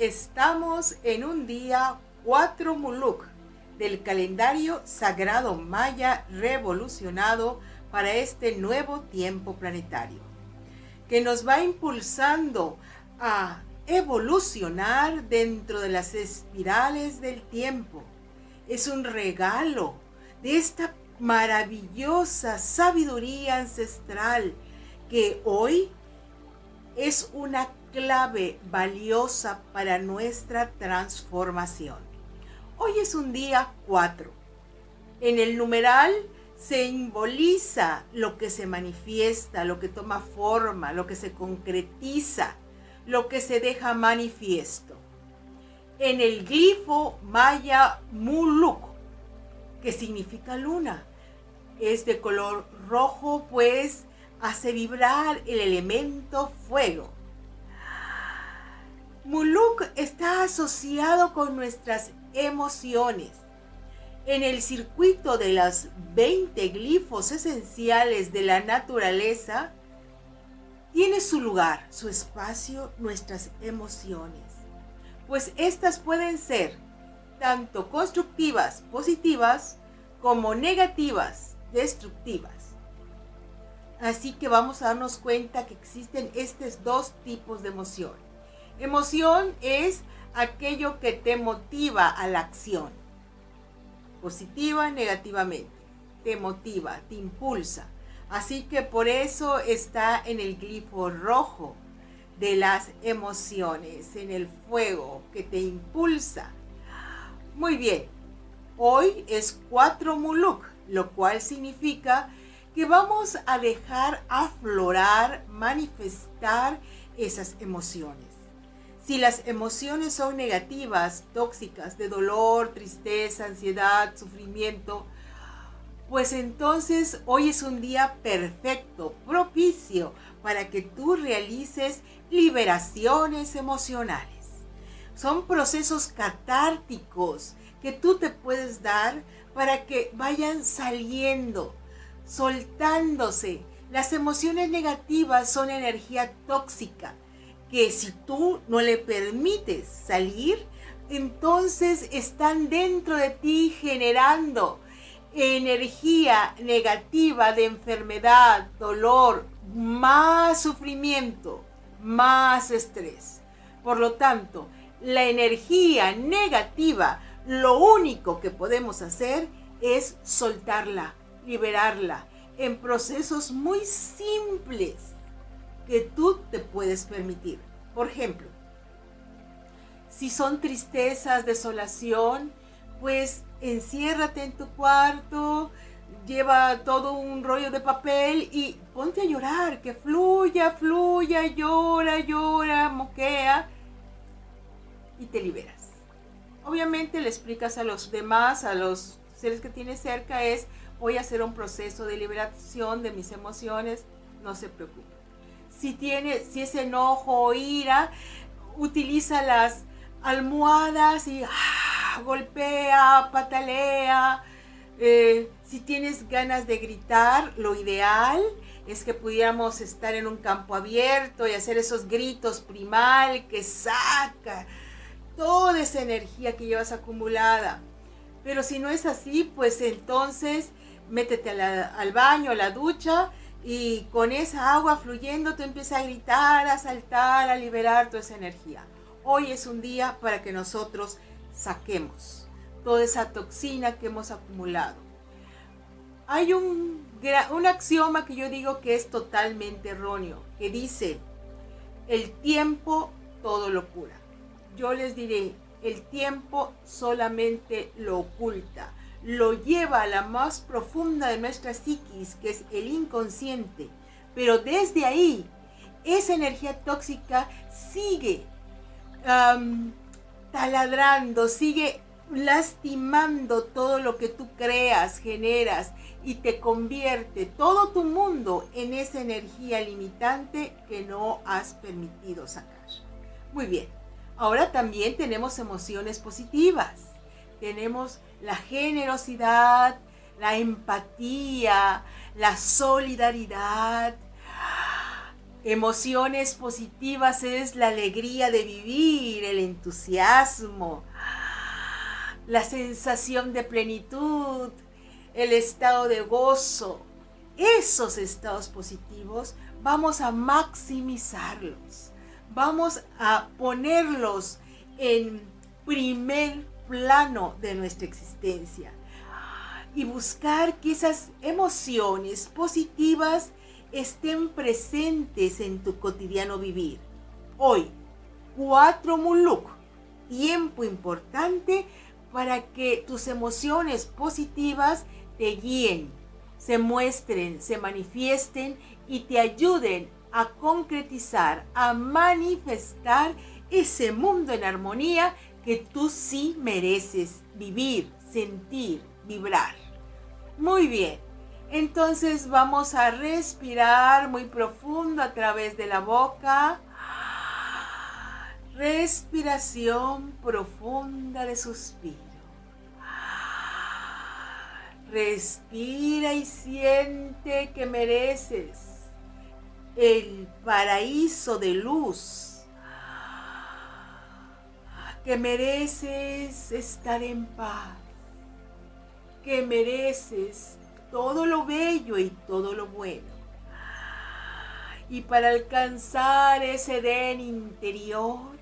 Estamos en un día 4 Muluk del calendario sagrado maya revolucionado para este nuevo tiempo planetario, que nos va impulsando a evolucionar dentro de las espirales del tiempo. Es un regalo de esta maravillosa sabiduría ancestral que hoy es una clave valiosa para nuestra transformación. Hoy es un día 4. En el numeral se simboliza lo que se manifiesta, lo que toma forma, lo que se concretiza, lo que se deja manifiesto. En el glifo maya muluk, que significa luna, es de color rojo, pues hace vibrar el elemento fuego. Muluk está asociado con nuestras emociones. En el circuito de las 20 glifos esenciales de la naturaleza, tiene su lugar, su espacio, nuestras emociones. Pues estas pueden ser tanto constructivas, positivas, como negativas, destructivas. Así que vamos a darnos cuenta que existen estos dos tipos de emoción. Emoción es aquello que te motiva a la acción. Positiva, negativamente. Te motiva, te impulsa. Así que por eso está en el glifo rojo de las emociones, en el fuego que te impulsa. Muy bien, hoy es 4 muluk, lo cual significa que vamos a dejar aflorar, manifestar esas emociones. Si las emociones son negativas, tóxicas, de dolor, tristeza, ansiedad, sufrimiento, pues entonces hoy es un día perfecto, propicio para que tú realices liberaciones emocionales. Son procesos catárticos que tú te puedes dar para que vayan saliendo soltándose. Las emociones negativas son energía tóxica que si tú no le permites salir, entonces están dentro de ti generando energía negativa de enfermedad, dolor, más sufrimiento, más estrés. Por lo tanto, la energía negativa, lo único que podemos hacer es soltarla, liberarla en procesos muy simples que tú te puedes permitir. Por ejemplo, si son tristezas, desolación, pues enciérrate en tu cuarto, lleva todo un rollo de papel y ponte a llorar, que fluya, fluya, llora, llora, moquea y te liberas. Obviamente le explicas a los demás, a los seres que tienes cerca, es voy a hacer un proceso de liberación de mis emociones, no se preocupe. Si tiene, si es enojo o ira, utiliza las almohadas y ah, golpea, patalea. Eh, si tienes ganas de gritar, lo ideal es que pudiéramos estar en un campo abierto y hacer esos gritos primal que saca toda esa energía que llevas acumulada. Pero si no es así, pues entonces métete al baño, a la ducha y con esa agua fluyendo tú empiezas a gritar, a saltar, a liberar toda esa energía. Hoy es un día para que nosotros saquemos toda esa toxina que hemos acumulado. Hay un, un axioma que yo digo que es totalmente erróneo, que dice, el tiempo todo lo cura. Yo les diré, el tiempo solamente lo oculta lo lleva a la más profunda de nuestra psiquis, que es el inconsciente. Pero desde ahí, esa energía tóxica sigue taladrando, sigue lastimando todo lo que tú creas, generas y te convierte todo tu mundo en esa energía limitante que no has permitido sacar. Muy bien, ahora también tenemos emociones positivas. Tenemos la generosidad, la empatía, la solidaridad. Emociones positivas es la alegría de vivir, el entusiasmo, la sensación de plenitud, el estado de gozo. Esos estados positivos vamos a maximizarlos, vamos a ponerlos en primer plano de nuestra existencia y buscar que esas emociones positivas estén presentes en tu cotidiano vivir. Hoy, 4 Muluk, tiempo importante para que tus emociones positivas te guíen, se muestren, se manifiesten y te ayuden a concretizar, a manifestar ese mundo en armonía que tú sí mereces vivir, sentir, vibrar. Muy bien, entonces vamos a respirar muy profundo a través de la boca. Respiración profunda de suspiro. Respira y siente que mereces el paraíso de luz. Que mereces estar en paz. Que mereces todo lo bello y todo lo bueno. Y para alcanzar ese Edén interior,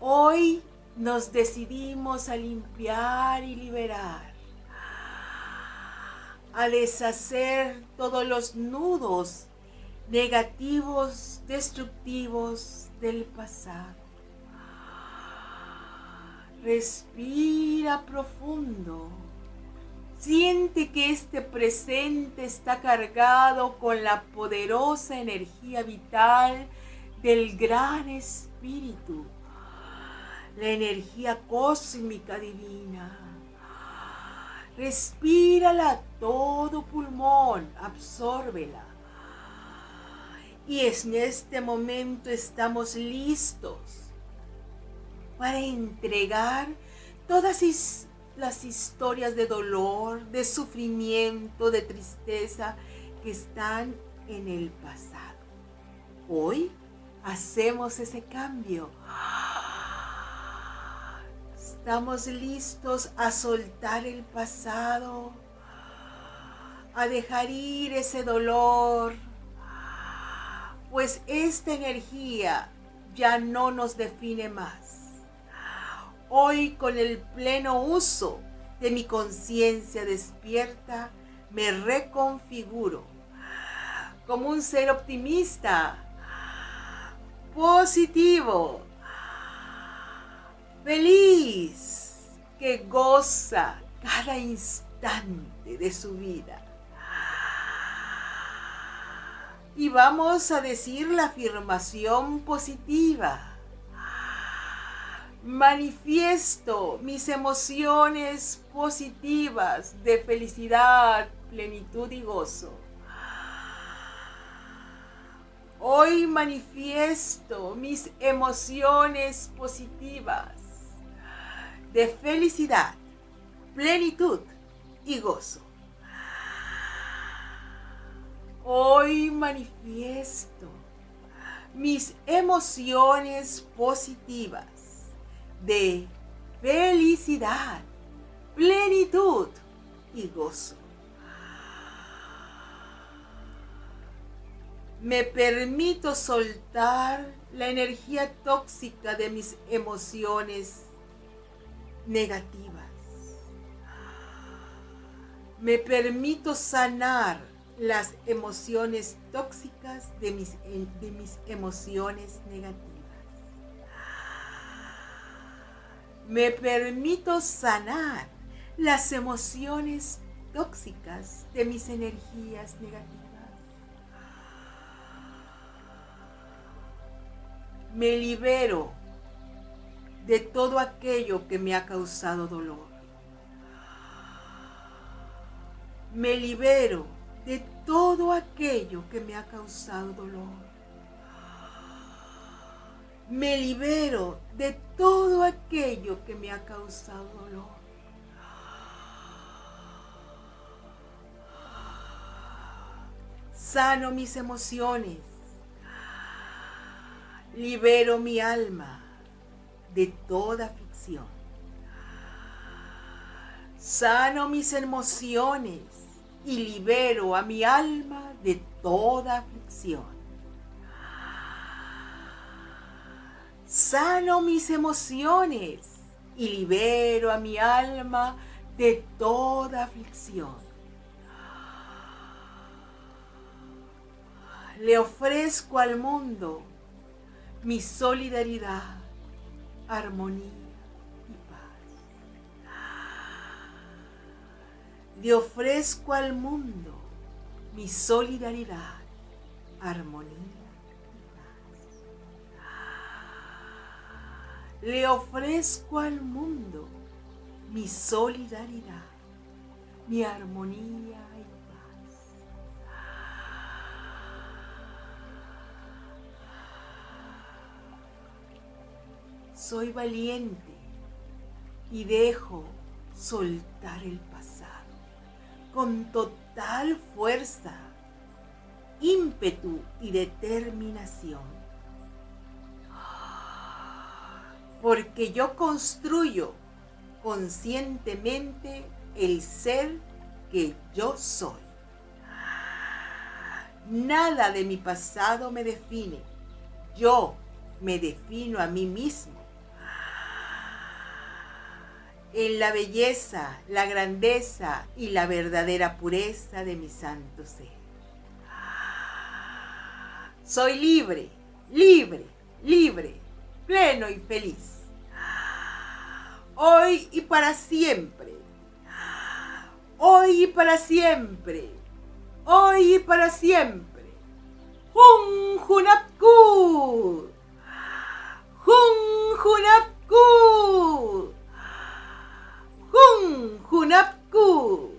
hoy nos decidimos a limpiar y liberar, a deshacer todos los nudos negativos, destructivos del pasado. Respira profundo. Siente que este presente está cargado con la poderosa energía vital del gran espíritu, la energía cósmica divina. Respírala todo pulmón, absórbela. Y en este momento estamos listos para entregar todas las historias de dolor, de sufrimiento, de tristeza que están en el pasado. Hoy hacemos ese cambio. Estamos listos a soltar el pasado, a dejar ir ese dolor, pues esta energía ya no nos define más. Hoy con el pleno uso de mi conciencia despierta, me reconfiguro como un ser optimista, positivo, feliz, que goza cada instante de su vida. Y vamos a decir la afirmación positiva manifiesto mis emociones positivas de felicidad, plenitud y gozo. Hoy manifiesto mis emociones positivas de felicidad, plenitud y gozo. Hoy manifiesto mis emociones positivas de felicidad, plenitud y gozo. Me permito soltar la energía tóxica de mis emociones negativas. Me permito sanar las emociones tóxicas de mis, de mis emociones negativas. Me permito sanar las emociones tóxicas de mis energías negativas. Me libero de todo aquello que me ha causado dolor. Me libero de todo aquello que me ha causado dolor me libero de todo aquello que me ha causado dolor. Sano mis emociones Libero mi alma de toda ficción. Sano mis emociones y libero a mi alma de toda aflicción. Sano mis emociones y libero a mi alma de toda aflicción. Le ofrezco al mundo mi solidaridad, armonía y paz. Le ofrezco al mundo mi solidaridad, armonía Le ofrezco al mundo mi solidaridad, mi armonía y paz. Soy valiente y dejo soltar el pasado con total fuerza, ímpetu y determinación. Porque yo construyo conscientemente el ser que yo soy. Nada de mi pasado me define. Yo me defino a mí mismo. En la belleza, la grandeza y la verdadera pureza de mi santo ser. Soy libre, libre, libre, pleno y feliz hoy y para siempre. Hoy y para siempre. Hoy y para siempre. Jun Junapku. Jun Junapku. Jun Junapku.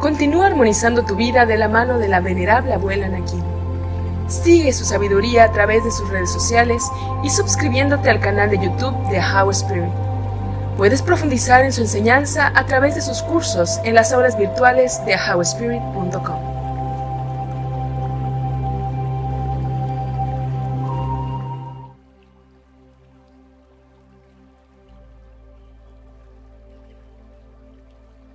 Continúa armonizando tu vida de la mano de la venerable abuela Nakin. Sigue su sabiduría a través de sus redes sociales y suscribiéndote al canal de YouTube de How Spirit. Puedes profundizar en su enseñanza a través de sus cursos en las aulas virtuales de howspirit.com.